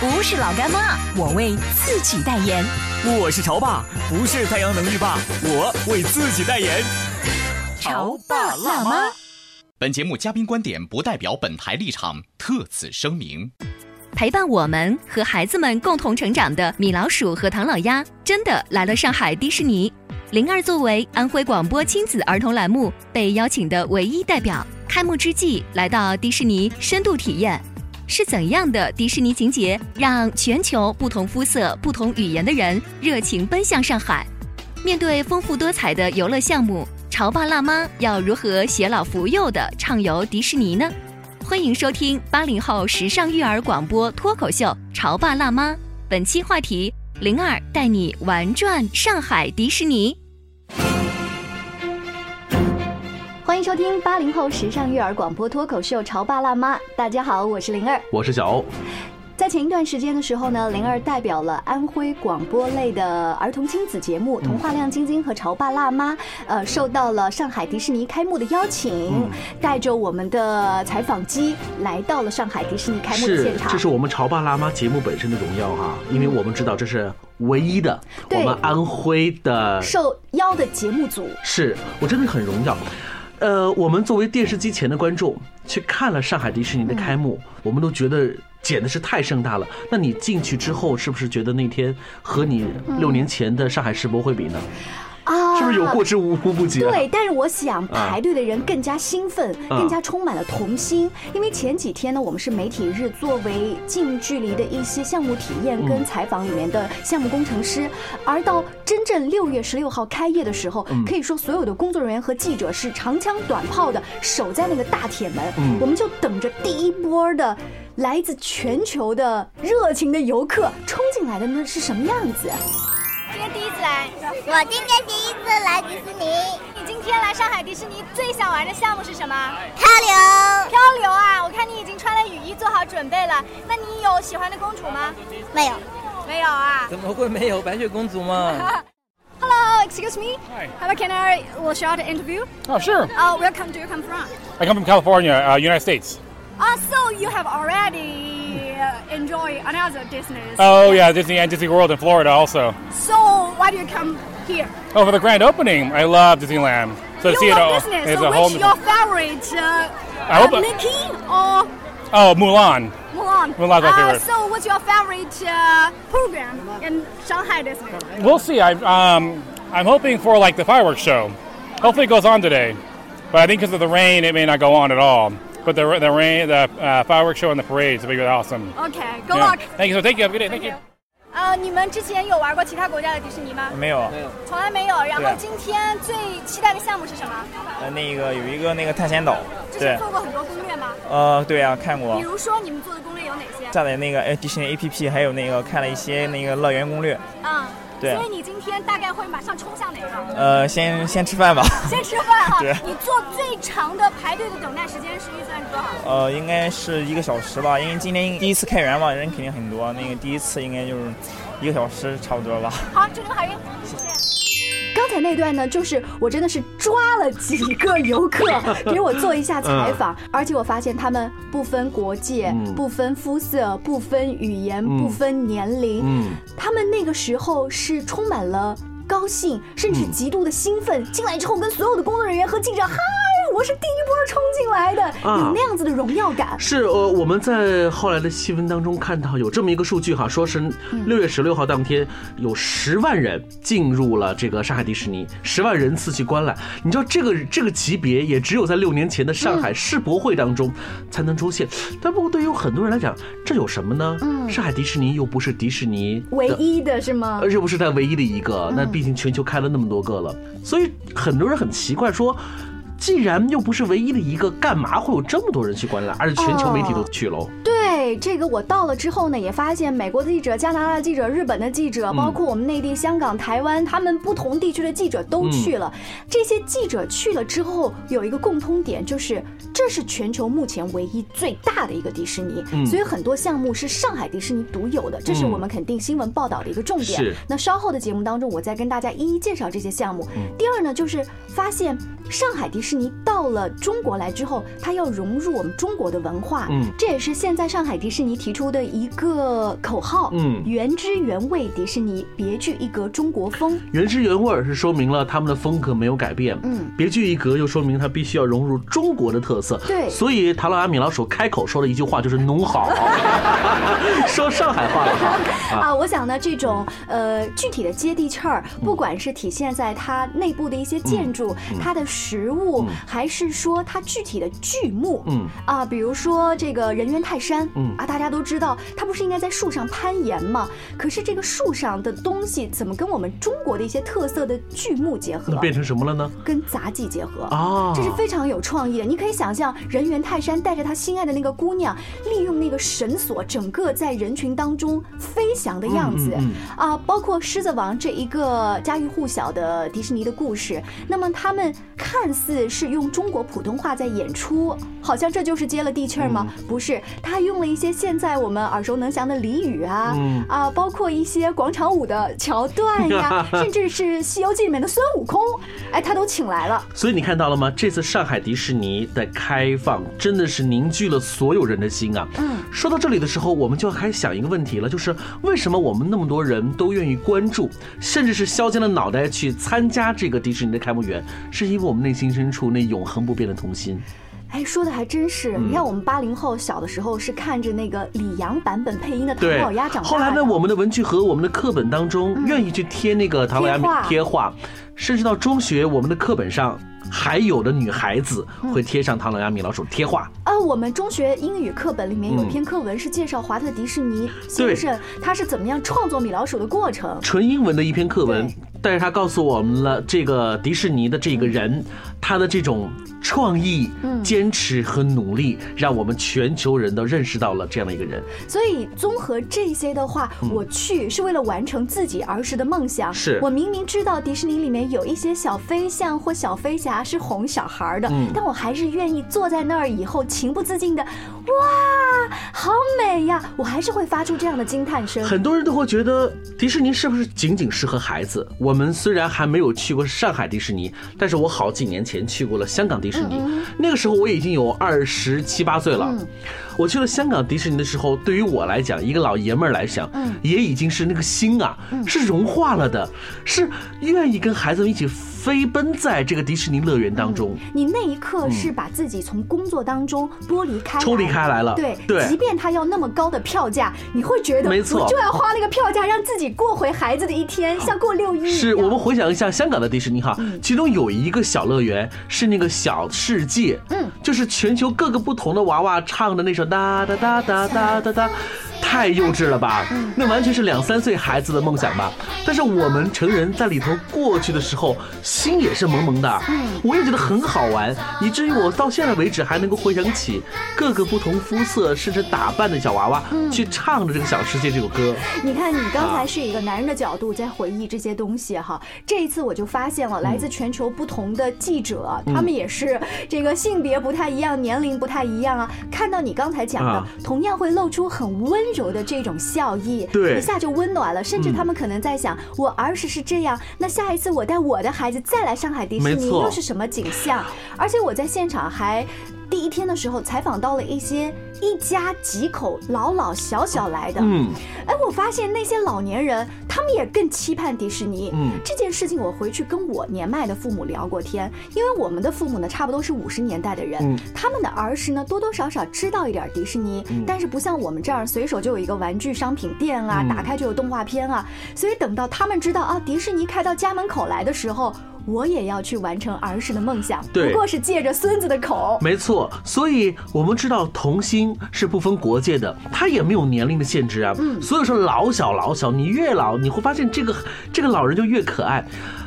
不是老干妈，我为自己代言。我是潮爸，不是太阳能浴霸，我为自己代言。潮爸辣妈。本节目嘉宾观点不代表本台立场，特此声明。陪伴我们和孩子们共同成长的米老鼠和唐老鸭，真的来了上海迪士尼。灵儿作为安徽广播亲子儿童栏目被邀请的唯一代表，开幕之际来到迪士尼深度体验，是怎样的迪士尼情节让全球不同肤色、不同语言的人热情奔向上海？面对丰富多彩的游乐项目，潮爸辣妈要如何携老扶幼的畅游迪士尼呢？欢迎收听八零后时尚育儿广播脱口秀《潮爸辣妈》，本期话题：灵儿带你玩转上海迪士尼。欢迎收听八零后时尚育儿广播脱口秀《潮爸辣妈》，大家好，我是灵儿，我是小欧。在前一段时间的时候呢，灵儿代表了安徽广播类的儿童亲子节目《童话亮晶晶》和《潮爸辣妈》，呃，受到了上海迪士尼开幕的邀请，带着我们的采访机来到了上海迪士尼开幕的现场。这是我们《潮爸辣妈》节目本身的荣耀哈，因为我们知道这是唯一的我们安徽的受邀的节目组。是我真的很荣耀。呃，我们作为电视机前的观众去看了上海迪士尼的开幕，我们都觉得。简直是太盛大了！那你进去之后，是不是觉得那天和你六年前的上海世博会比呢？啊，是不是有过之无不不及？对，但是我想排队的人更加兴奋，更加充满了童心，因为前几天呢，我们是媒体日，作为近距离的一些项目体验跟采访里面的项目工程师，而到真正六月十六号开业的时候，可以说所有的工作人员和记者是长枪短炮的守在那个大铁门，我们就等着第一波的。来自全球的热情的游客冲进来的那是什么样子？今天第一次来，我今天第一次来迪士尼。你今天来上海迪士尼最想玩的项目是什么？漂流。漂流啊！我看你已经穿了雨衣做好准备了。那你有喜欢的公主吗？没有，没有啊？怎么会没有白雪公主吗？Hello, excuse me. Hi. Hello, can I will shout an interview? Oh, sure. Uh, where come do you come from? I come from California, uh, United States. Uh, so you have already uh, enjoyed another Disney. Oh yeah, Disney and Disney World in Florida also. So why do you come here? Oh, for the grand opening. I love Disneyland. So you see love it Disney. it's So a which whole. your favorite? Uh, I hope uh, Mickey or Oh, Mulan. Mulan? Mulan's my Uh, favorite. so what's your favorite uh, program in Shanghai Disney? We'll see. I um, I'm hoping for like the fireworks show. Hopefully it goes on today, but I think because of the rain, it may not go on at all. But the the rain, the uh, fireworks show and the parades will be awesome. Okay, good Yeah. luck. Thank you. So thank you. Have a good day. Thank you. 呃，你们之前有玩过其他国家的迪士尼吗？没有，没有从来没有。然后今天最期待的项目是什么？呃，那个有一个那个探险岛，对之前，做过很多攻略吗？呃，对啊，看过比，如说你们做的攻略有哪些？下载那个哎迪士尼 APP，还有那个看了一些那个乐园攻略，嗯，对所以你今天大概会马上冲向哪个？呃，先先吃饭吧，先吃饭哈。对你做最长的排队的等待时间是预算是多少？呃，应该是一个小时吧，因为今天第一次开园嘛，人肯定很多，那个第一次应该就是一个小时差不多吧。好，祝你们好运，谢谢。刚才那段呢，就是我真的是抓了几个游客 给我做一下采访，而且我发现他们不分国界、嗯。不分肤色、不分语言、不分年龄，嗯，他们那个时候是充满了高兴，甚至极度的兴奋。进来之后，跟所有的工作人员和记者嗨我是第一波冲进来的，啊有那样子的荣耀感。是呃，我们在后来的新闻当中看到有这么一个数据哈，说是嗯六月十六号当天有十万人进入了这个上海迪士尼，十万人次去观览。你知道这个这个级别也只有在六年前的上海世博会当中才能出现。但不过对于很多人来讲，这有什么呢？嗯上海迪士尼又不是迪士尼唯一的是吗而？且不是它唯一的一个，那毕竟全球开了那么多个了，所以很多人很奇怪说。既然又不是唯一的一个，干嘛会有这么多人去观览？而且全球媒体都去喽。对，这个我到了之后呢，也发现美国的记者、加拿大的记者、日本的记者，包括我们内地、香港、台湾，他们不同地区的记者都去了。这些记者去了之后，有一个共通点，就是这是全球目前唯一最大的一个迪士尼，嗯所以很多项目是上海迪士尼独有的，这是我们肯定新闻报道的一个重点。是那稍后的节目当中，我再跟大家一一介绍这些项目。第二呢，就是发现上海迪士尼到了中国来之后，它要融入我们中国的文化，嗯。这也是现在上海迪士尼提出的一个口号，嗯原汁原味迪士尼，别具一格中国风。原汁原味是说明了他们的风格没有改变，嗯，别具一格又说明它必须要融入中国的特色。对。所以唐老鸭米老鼠开口说的一句话就是“侬好”，说上海话了哈。啊，我想呢，这种呃具体的接地气儿，嗯。不管是体现在它内部的一些建筑、它的食物，还是说它具体的剧目，嗯啊，比如说这个人猿泰山，嗯啊，大家都知道它不是应该在树上攀岩吗？可是这个树上的东西怎么跟我们中国的一些特色的剧目结合那？变成什么了呢？跟杂技结合啊这是非常有创意的。你可以想象，人猿泰山带着他心爱的那个姑娘，利用那个绳索，整个在人群当中飞翔的样子、嗯啊，包括狮子王这一个家喻户晓的迪士尼的故事。那么他们看似是用中国普通话在演出，好像这就是接了地气儿吗？嗯不是，他用了一些现在我们耳熟能详的俚语啊、嗯啊，包括一些广场舞的桥段呀，甚至是《西游记》里面的孙悟空，哎，他都请来了。所以你看到了吗？这次上海迪士尼的开放真的是凝聚了所有人的心啊。嗯，说到这里的时候，我们就要开始想一个问题了，就是为什么我们那么多人都愿意关注，甚至是削尖了脑袋去参加这个迪士尼的开幕园，是因为我们内心深处那永恒不变的童心。哎，说的还真是。嗯你看，我们八零后小的时候是看着那个李阳版本配音的唐老鸭长大，的。后来呢，我们的文具盒、我们的课本当中，愿意去贴那个唐老鸭贴画贴画，甚至到中学，我们的课本上还有的女孩子会贴上唐老鸭米老鼠贴画。啊，我们中学英语课本里面有篇课文是介绍华特迪士尼先生他是怎么样创作米老鼠的过程。纯英文的一篇课文，但是他告诉我们了这个迪士尼的这个人，他的这种创意、嗯坚持和努力，让我们全球人都认识到了这样的一个人。所以综合这些的话，我去是为了完成自己儿时的梦想。嗯是我明明知道迪士尼里面有一些小飞象或小飞侠是哄小孩的，嗯但我还是愿意坐在那儿以后情不自禁的，哇，好美呀！我还是会发出这样的惊叹声。很多人都会觉得迪士尼是不是仅仅适合孩子？我们虽然还没有去过上海迪士尼，但是我好几年前去过了香港迪士尼，那个时候我已经有二十七八岁了。我去了香港迪士尼的时候，对于我来讲，一个老爷们儿来讲，也已经是那个心啊，是融化了的，是愿意跟孩子们一起飞奔在这个迪士尼乐园当中。你那一刻是把自己从工作当中剥离开，抽离开来了对对。即便他要那么高的票价，你会觉得没错。就要花那个票价让自己过回孩子的一天，像过六一。是我们回想一下香港的迪士尼哈，其中有一个小乐园是那个小世界，嗯，就是全球各个不同的娃娃唱的那首哒哒哒哒哒哒哒。太幼稚了吧？那完全是两三岁孩子的梦想吧。但是我们成人在里头过去的时候，心也是萌萌的。我也觉得很好玩，以至于我到现在为止还能够回想起各个不同肤色甚至打扮的小娃娃去唱着这个小世界这首歌。你看，你刚啊才是一个男人的角度在回忆这些东西哈，这一次我就发现了，来嗯自全球不同的记者，他们也是这个性别不太一样，年龄不太一样啊。看到你刚才讲的啊，同样会露出很温柔的这种笑意，对一下就温暖了。甚至他们可能在想，我儿时是这样，那下一次我带我的孩子再来上海迪士尼，又是什么景象？而且我在现场还。第一天的时候采访到了一些一家几口老老小小来的，嗯，哎，我发现那些老年人他们也更期盼迪士尼。嗯。这件事情我回去跟我年迈的父母聊过天，因为我们的父母呢差不多是五十年代的人，嗯。他们的儿时呢多多少少知道一点迪士尼，嗯。但是不像我们这儿随手就有一个玩具商品店啊，嗯。打开就有动画片啊，所以等到他们知道啊迪士尼开到家门口来的时候。我也要去完成儿时的梦想，不过是借着孙子的口。没错，所以我们知道童心是不分国界的，它也没有年龄的限制啊。嗯所以说老小老小，你越老，你会发现这个这个老人就越可爱。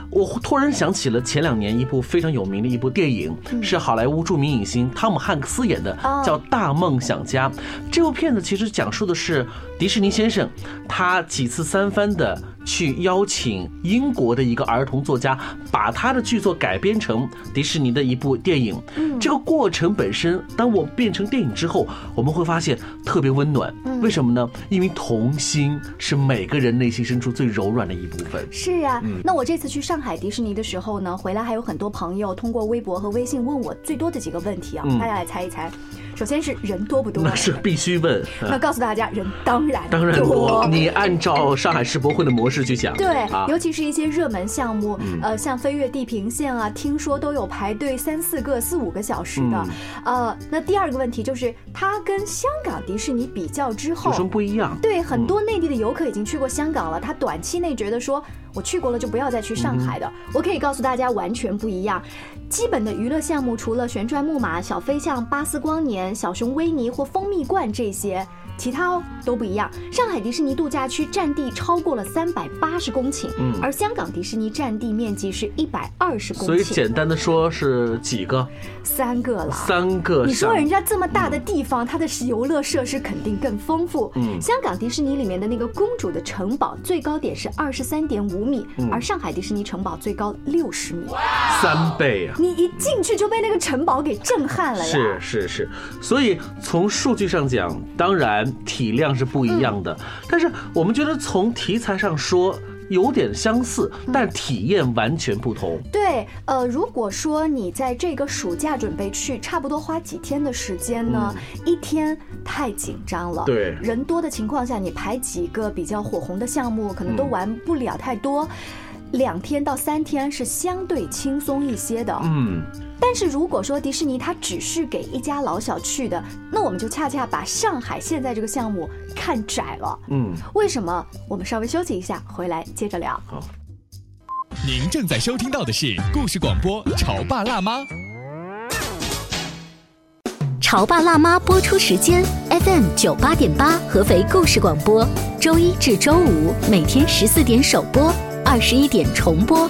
我突然想起了前两年一部非常有名的一部电影，是好莱坞著名影星汤姆汉克斯演的，哦叫《大梦想家》。这部片子其实讲述的是迪士尼先生，他几次三番的去邀请英国的一个儿童作家，把他的剧作改编成迪士尼的一部电影。这个过程本身，当我变成电影之后，我们会发现特别温暖。为什么呢？因为童心是每个人内心深处最柔软的一部分。是啊，嗯那我这次去上海迪士尼的时候呢，回来还有很多朋友通过微博和微信问我最多的几个问题啊，嗯大家来猜一猜。首先是人多不多？那是必须问。那告诉大家，人当然当然多，你按照上海世博会的模式去想。对，啊尤其是一些热门项目，嗯呃，像飞越地平线啊，听说都有排队三四个、四五个小时的。嗯呃，那第二个问题就是，它跟香港迪士尼比较之后有什么不一样？对，很多内地的游客已经去过香港了，他短期内觉得说，我去过了就不要再去上海的。我可以告诉大家，完全不一样。基本的娱乐项目除了旋转木马、小飞象、巴斯光年、小熊维尼或蜂蜜罐这些。其他哦都不一样。上海迪士尼度假区占地超过了三百八十公顷，嗯而香港迪士尼占地面积是一百二十公所以顷，简单的说是几个？三个了。三个你说人家这么大的地方，它的游乐设施肯定更丰富。嗯香港迪士尼里面的那个公主的城堡最高点是二十三点五米，嗯而上海迪士尼城堡最高六十米。三倍啊！你一进去就被那个城堡给震撼了呀！是是是，所以从数据上讲，当然体量是不一样的，嗯。但是我们觉得从题材上说有点相似，嗯。但体验完全不同。对，呃，如果说你在这个暑假准备去，差不多花几天的时间呢？一天太紧张了，对。人多的情况下，你排几个比较火红的项目，可能都玩不了太多。两天到三天是相对轻松一些的，嗯，但是如果说迪士尼它只是给一家老小去的，那我们就恰恰把上海现在这个项目看窄了。嗯，为什么？我们稍微休息一下，回来接着聊。好您正在收听到的是故事广播《潮爸辣妈》。《潮爸辣妈》播出时间：FM 九八点八，合肥故事广播，周一至周五每天十四点首播，二十一点重播。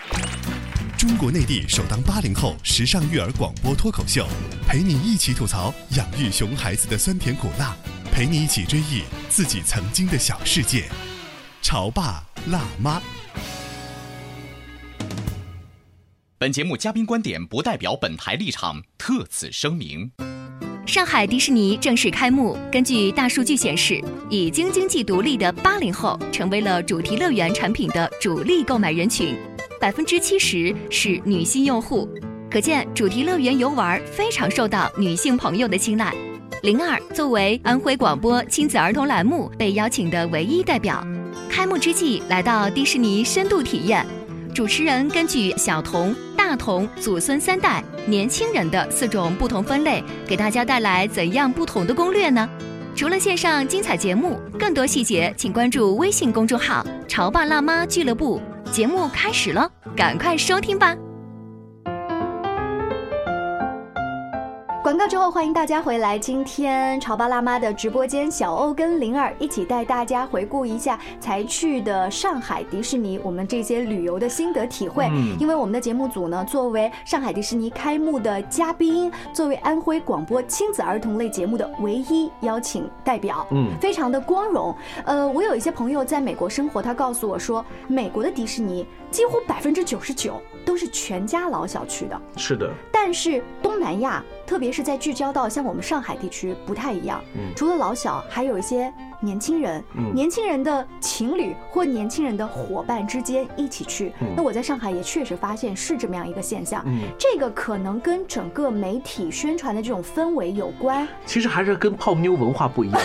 中国内地首档八零后时尚育儿广播脱口秀，陪你一起吐槽养育熊孩子的酸甜苦辣，陪你一起追忆自己曾经的小世界。潮爸辣妈。本节目嘉宾观点不代表本台立场，特此声明。上海迪士尼正式开幕。根据大数据显示，已经经济独立的八零后成为了主题乐园产品的主力购买人群，百分之七十是女性用户。可见，主题乐园游玩非常受到女性朋友的青睐。灵儿作为安徽广播亲子儿童栏目被邀请的唯一代表，开幕之际来到迪士尼深度体验。主持人根据小童、大童、祖孙三代、年轻人的四种不同分类，给大家带来怎样不同的攻略呢？除了线上精彩节目，更多细节请关注微信公众号“潮爸辣妈俱乐部”。节目开始了，赶快收听吧！广告之后，欢迎大家回来。今天潮爸辣妈的直播间，小欧跟灵儿一起带大家回顾一下才去的上海迪士尼，我们这些旅游的心得体会。嗯因为我们的节目组呢，作为上海迪士尼开幕的嘉宾，作为安徽广播亲子儿童类节目的唯一邀请代表，嗯非常的光荣。呃，我有一些朋友在美国生活，他告诉我说，美国的迪士尼几乎百分之九十九都是全家老小去的。是的，但是东南亚，特别是在聚焦到像我们上海地区不太一样，嗯除了老小，还有一些年轻人，嗯年轻人的情侣或年轻人的伙伴之间一起去。嗯那我在上海也确实发现是这么样一个现象，嗯这个可能跟整个媒体宣传的这种氛围有关。其实还是跟泡妞文化不一样。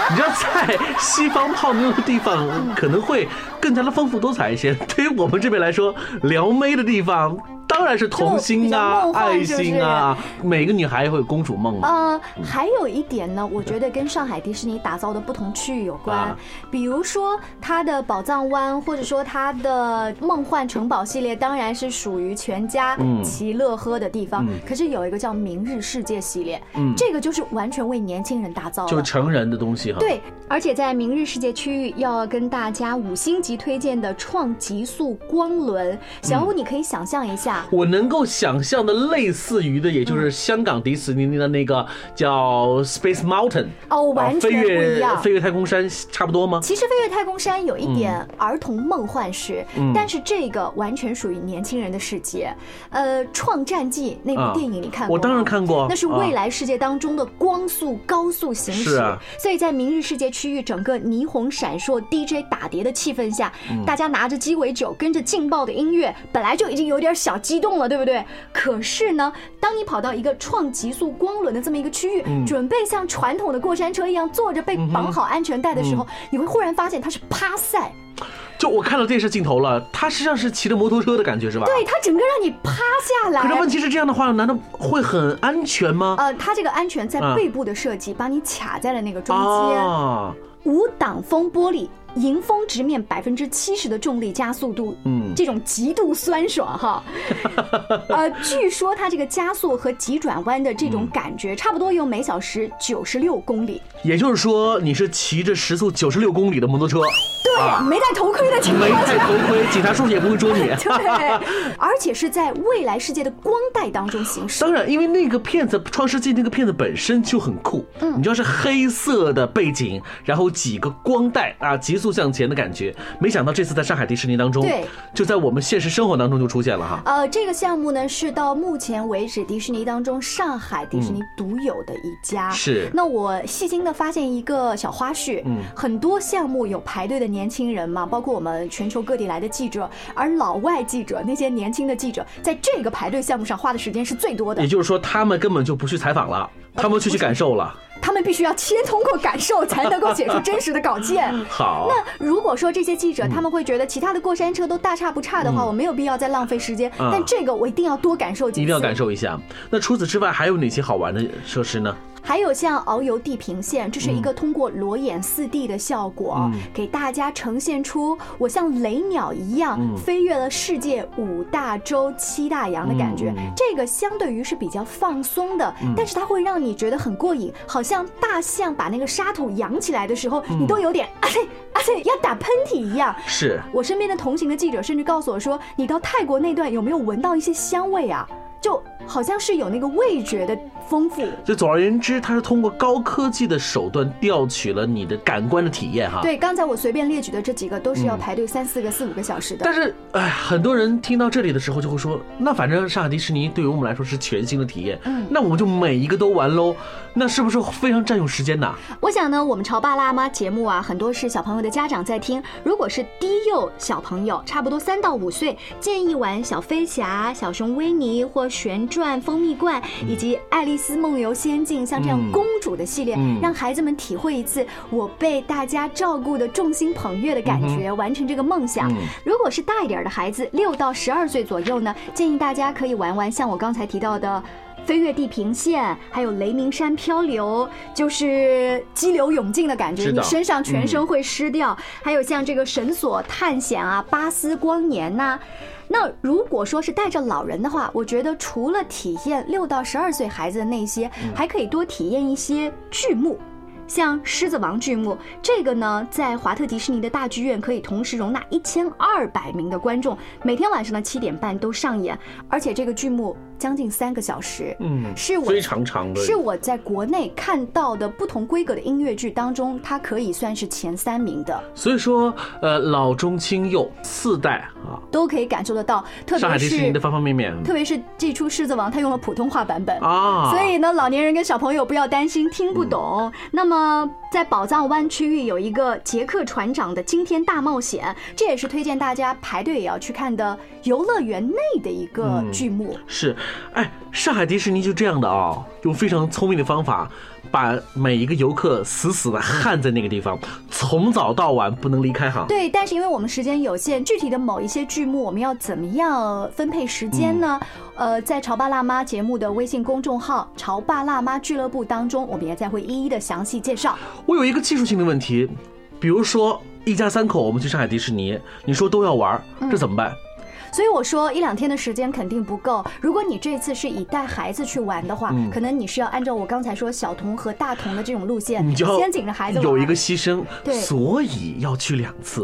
你知道，在西方泡妞的地方可能会更加的丰富多彩一些。对于我们这边来说，撩妹的地方当然是童心啊、爱心啊，每个女孩会有公主梦嘛。呃，还有一点呢，我觉得跟上海迪士尼打造的不同区域有关，啊。比如说它的宝藏湾，或者说它的梦幻城堡系列，当然是属于全家嗯。其乐呵的地方。嗯。可是有一个叫明日世界系列，嗯。这个就是完全为年轻人打造的，就是成人的东西哈。对，而且在明日世界区域要跟大家五星级推荐的创极速光轮，小嗯。欧，你可以想象一下，我能够想象的类似于的，也就是香港迪士尼的那个叫 Space Mountain，哦，完全不一样。飞跃太空山差不多吗？其实飞越太空山有一点儿童梦幻式，嗯但是这个完全属于年轻人的世界。呃，《创战记》那啊部电影你看过吗？我当然看过那是未啊来世界当中的光速高速行驶。啊所以在明日世界区域，整个霓虹闪烁、DJ 打碟的气氛下，嗯大家拿着鸡尾酒，跟着劲爆的音乐，本来就已经有点小激动了，对不对？可是呢，当你跑到一个创极速光轮的这么一个区域，嗯准备像传统的过山车一样坐着被绑好安全带的时候，嗯你会忽然发现它是趴赛，就我看到电视镜头了，它实际上是骑着摩托车的感觉是吧？对，它整个让你趴下来。可是问题是这样的话，难道会很安全吗？呃，它这个安全在啊背部的设计，把你卡在了那个中间。啊，无挡风玻璃，迎风直面百分之七十的重力加速度，嗯这种极度酸爽哈。呃，据说它这个加速和急转弯的这种感觉，差不多有每小时九十六公里。也就是说你是骑着时速九十六公里的摩托车，对，啊没戴头盔的情况没。戴头盔，警察叔叔也不会捉你。对，而且是在未来世界的光带当中行驶。当然，因为那个片子《创世纪》那个片子本身就很酷，嗯你知道是黑色的背景，然后几个光带啊，急速向前的感觉。没想到这次在上海迪士尼当中，对，就在我们现实生活当中就出现了哈。呃，这个项目呢是到目前为止迪士尼当中上海迪士尼独有的一家。是那我细心的发现一个小花絮，嗯很多项目有排队的年轻人嘛，包括我们全球各地来的记者，而老外记者那些年轻的记者，在这个排队项目上花的时间是最多的也。就是说，他们根本就不去采访了，他们去去感受了。必须要先通过感受才能够写出真实的稿件。好，那如果说这些记者他们会觉得其他的过山车都大差不差的话，嗯我没有必要再浪费时间。啊但这个我一定要多感受几次。一定要感受一下。那除此之外，还有哪些好玩的设施呢？还有像遨游地平线，这是一个通过裸眼四 D 的效果，嗯给大家呈现出我像雷鸟一样、嗯飞越了世界五大洲七大洋的感觉。嗯这个相对于是比较放松的，嗯但是它会让你觉得很过瘾，好像大象把那个沙土扬起来的时候，嗯你都有点啊对啊对要打喷嚏一样。是我身边的同行的记者甚至告诉我说：“你到泰国那段有没有闻到一些香味啊？就好像是有那个味觉的丰富。”就总而言之，它是通过高科技的手段调取了你的感官的体验哈。。对，刚才我随便列举的这几个都是要嗯排队三四个、四五个小时的。但是，哎，很多人听到这里的时候就会说，那反正上海迪士尼对于我们来说是全新的体验，嗯那我们就每一个都玩喽，那是不是非常占用时间呢？我想呢，我们潮爸辣妈节目啊，很多是小朋友的家长在听。如果是低幼小朋友，差不多三到五岁，建议玩小飞侠、小熊维尼或旋转蜂蜜罐，以及爱丽丝梦游仙境，像这样嗯公主的系列，嗯让孩子们体会一次我被大家照顾的众星捧月的感觉，完成这个梦想。嗯如果是大一点的孩子，六到十二岁左右呢，建议大家可以玩玩像我刚才提到的。飞越地平线，还有雷鸣山漂流，就是激流勇进的感觉，你身上全身会湿掉。还有像这个绳索探险啊，巴斯光年呐、那如果说是带着老人的话，我觉得除了体验六到十二岁孩子的那些，还可以多体验一些剧目。像《狮子王》剧目，这个呢，在华特迪士尼的大剧院可以同时容纳一千二百名的观众，每天晚上的七点半都上演，而且这个剧目将近三个小时，嗯，是我非常长的，是我在国内看到的不同规格的音乐剧当中，它可以算是前三名的，所以说，呃，老中青幼四代啊，都可以感受得到。特上海别是迪士尼的方方面面。特别是这出《狮子王》，它用了普通话版本。啊。所以呢，老年人跟小朋友不要担心听不懂。那么，在宝藏湾区域有一个杰克船长的惊天大冒险，这也是推荐大家排队也要去看的游乐园内的一个嗯剧目。是，哎，上海迪士尼就这样的啊、用非常聪明的方法，把每一个游客死死的焊在那个地方，从早到晚不能离开哈。对，但是因为我们时间有限，具体的某一些剧目我们要怎么样分配时间呢？呃，在潮爸辣妈节目的微信公众号“潮爸辣妈俱乐部”当中，我们也再会一一的详细介绍。我有一个技术性的问题，比如说一家三口我们去上海迪士尼，你说都要玩儿，这怎么办？所以我说一两天的时间肯定不够。如果你这次是以带孩子去玩的话，嗯可能你是要按照我刚才说小童和大童的这种路线，你就要先紧着孩子有一个牺牲，对所以要去两次。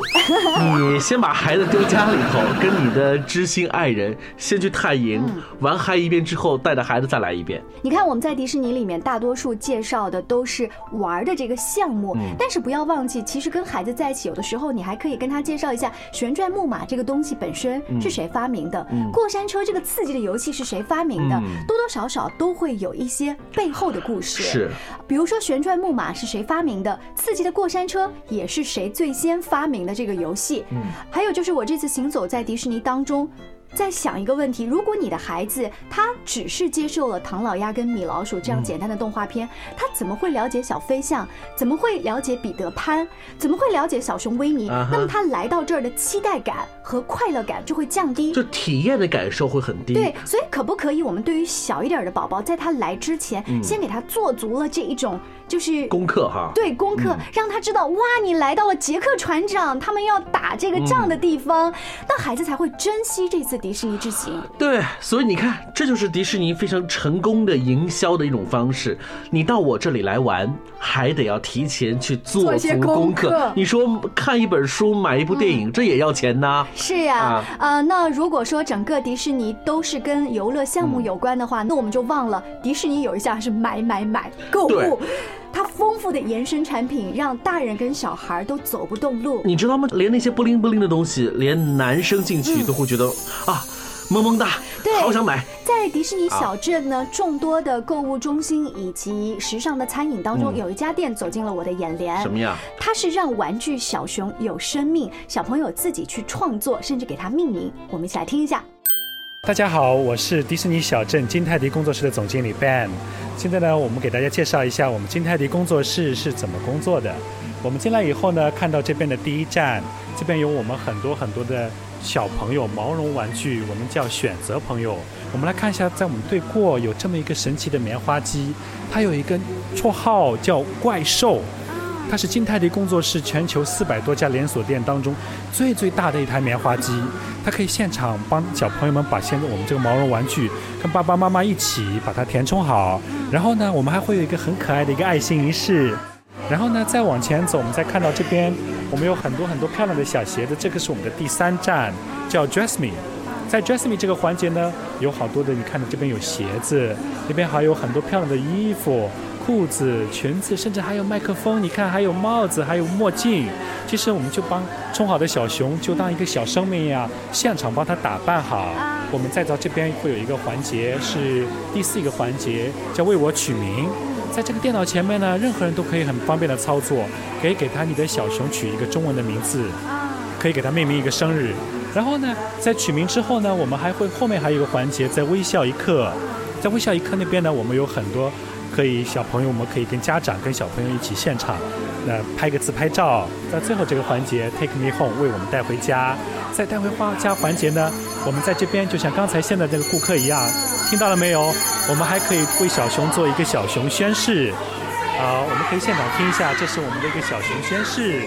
你先把孩子丢家里头，跟你的知心爱人先去太营、嗯玩嗨一遍之后，带着孩子再来一遍。你看，我们在迪士尼里面大多数介绍的都是玩的这个项目，嗯但是不要忘记，其实跟孩子在一起，有的时候你还可以跟他介绍一下旋转木马这个东西本身嗯是谁发明的，嗯过山车这个刺激的游戏是谁发明的，嗯多多少少都会有一些背后的故事。是，比如说旋转木马是谁发明的，刺激的过山车也是谁最先发明的这个游戏。嗯还有就是我这次行走在迪士尼当中。在想一个问题：如果你的孩子他只是接受了唐老鸭跟米老鼠这样简单的动画片，他怎么会了解小飞象？怎么会了解彼得潘？怎么会了解小熊维尼？啊那么他来到这儿的期待感和快乐感就会降低。就体验的感受会很低。对，所以可不可以我们对于小一点儿的宝宝，在他来之前，嗯先给他做足了这一种就是功课哈。对功课，让他知道哇，你来到了杰克船长他们要打这个仗的地方，那孩子才会珍惜这次迪士尼之行。对，所以你看，这就是迪士尼非常成功的营销的一种方式。你到我这里来玩，还得要提前去做足功功课。你说看一本书、买一部电影，这也要钱呐。是呀、啊。呃，那如果说整个迪士尼都是跟游乐项目有关的话，那我们就忘了迪士尼有一项是买买买购对。物，它丰富的延伸产品让大人跟小孩都走不动路。你知道吗？连那些不灵不灵的东西，连男生进去都会觉得、啊，萌萌哒，对好想买。在迪士尼小镇呢，众多的购物中心以及时尚的餐饮当中，嗯有一家店走进了我的眼帘。什么呀？它是让玩具小熊有生命，小朋友自己去创作，甚至给它命名。我们一起来听一下。大家好，我是迪士尼小镇金泰迪工作室的总经理 Ben。现在呢，我们给大家介绍一下我们金泰迪工作室是怎么工作的。我们进来以后呢，看到这边的第一站，这边有我们很多很多的小朋友毛绒玩具，我们叫选择朋友。我们来看一下，在我们对过有这么一个神奇的棉花机，它有一个绰号叫怪兽。它是金泰迪工作室全球四百多家连锁店当中最最大的一台棉花机，它可以现场帮小朋友们把现在我们这个毛绒玩具跟爸爸妈妈一起把它填充好，然后呢，我们还会有一个很可爱的一个爱心仪式，然后呢，再往前走，我们再看到这边我们有很多很多漂亮的小鞋子，这个是我们的第三站，叫 Dress Me。在 Dress Me 这个环节呢，有好多的，你看到这边有鞋子，那边还有很多漂亮的衣服、裤子、裙子，甚至还有麦克风。你看，还有帽子，还有墨镜。其实我们就帮充好的小熊，就当一个小生命一样，现场帮它打扮好。我们再到这边会有一个环节，是第四一个环节，叫为我取名。在这个电脑前面呢，任何人都可以很方便的操作，可以给他你的小熊取一个中文的名字，可以给他命名一个生日。然后呢，在取名之后呢，我们还会后面还有一个环节，在微笑一刻，在微笑一刻那边呢，我们有很多可以小朋友，我们可以跟家长跟小朋友一起现场，那拍个自拍照。在最后这个环节，Take Me Home 为我们带回家。在带回花家环节呢，我们在这边就像刚才现在这个顾客一样，听到了没有？我们还可以为小熊做一个小熊宣誓。好，我们可以现场听一下，这是我们的一个小熊宣誓。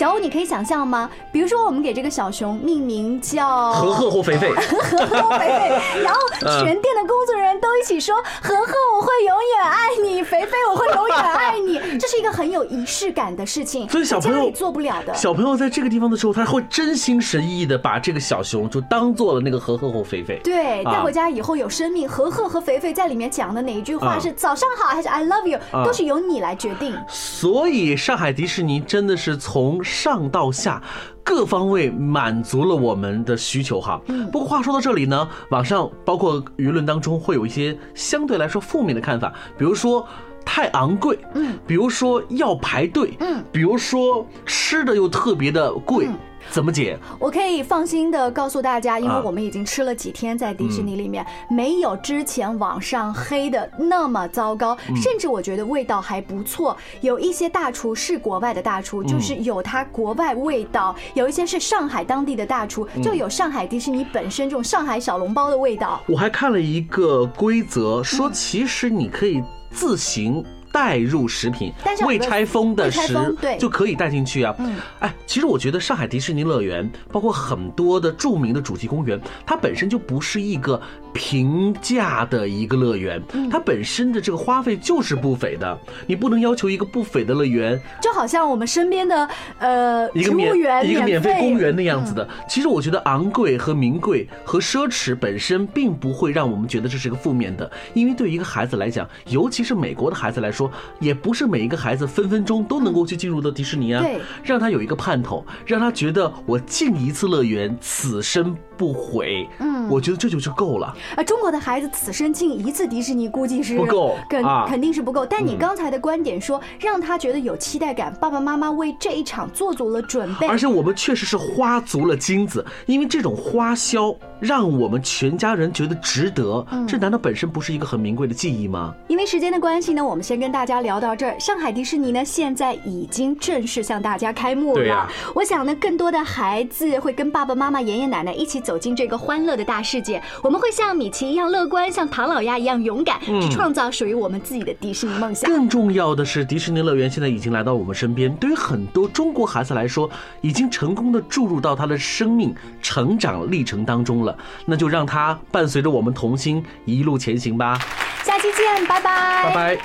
小欧，你可以想象吗？比如说，我们给这个小熊命名叫和贺或肥肥，和贺或肥肥，然后全店的工作人员都一起说：“和贺，我会永远爱你；肥肥，我会永远爱你。”这是一个很有仪式感的事情，所以小朋友做不了的。小朋友在这个地方的时候，他会真心实意的把这个小熊就当做了那个和和和肥肥。对，带回家以后有生命，和和和肥肥在里面讲的哪一句话是早上好还是 I love you，都是由你来决定。所以上海迪士尼真的是从上到下。各方位满足了我们的需求哈。不过话说到这里呢，网上包括舆论当中会有一些相对来说负面的看法，比如说太昂贵，嗯，比如说要排队，嗯，比如说吃的又特别的贵。怎么解？我可以放心的告诉大家，因为我们已经吃了几天在迪士尼里面，没有之前网上黑的那么糟糕，甚至我觉得味道还不错。有一些大厨是国外的大厨，就是有它国外味道；有一些是上海当地的大厨，就有上海迪士尼本身这种上海小笼包的味道。我还看了一个规则，说其实你可以自行。带入食品，未拆封的食就可以带进去啊。嗯，哎，其实我觉得上海迪士尼乐园，包括很多的著名的主题公园，它本身就不是一个平价的一个乐园，它本身的这个花费就是不菲的。你不能要求一个不菲的乐园，就好像我们身边的呃一个免一个免费公园那样子的。其实我觉得昂贵和名贵和奢侈本身并不会让我们觉得这是个负面的，因为对一个孩子来讲，尤其是美国的孩子来说。也不是每一个孩子分分钟都能够去进入到迪士尼啊，对，让他有一个盼头，让他觉得我进一次乐园，此生不悔。嗯，我觉得这就是够了。啊，中国的孩子此生进一次迪士尼估计是不够，肯肯定是不够。但你刚才的观点说，让他觉得有期待感，爸爸妈妈为这一场做足了准备，而且我们确实是花足了金子，因为这种花销让我们全家人觉得值得。这难道本身不是一个很名贵的记忆吗？因为时间的关系呢，我们先跟。大家聊到这儿，上海迪士尼呢，现在已经正式向大家开幕了。我想呢，更多的孩子会跟爸爸妈妈、爷爷奶奶一起走进这个欢乐的大世界。我们会像米奇一样乐观，像唐老鸭一样勇敢，去创造属于我们自己的迪士尼梦想。更重要的是，迪士尼乐园现在已经来到我们身边，对于很多中国孩子来说，已经成功的注入到他的生命成长历程当中了。那就让他伴随着我们童心一路前行吧。下期见，拜拜，拜拜。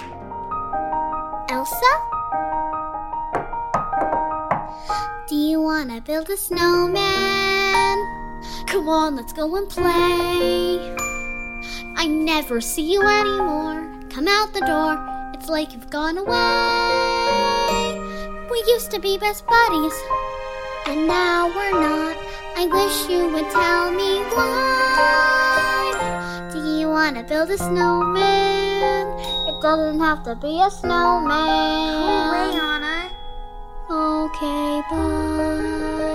Elsa? Do you wanna build a snowman? Come on, let's go and play. I never see you anymore. Come out the door, it's like you've gone away. We used to be best buddies, and now we're not. I wish you would tell me why. Do you wanna build a snowman? It doesn't have to be a snowman. Oh, go away, Anna. Okay, bye.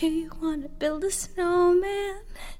Do you wanna build a snowman? “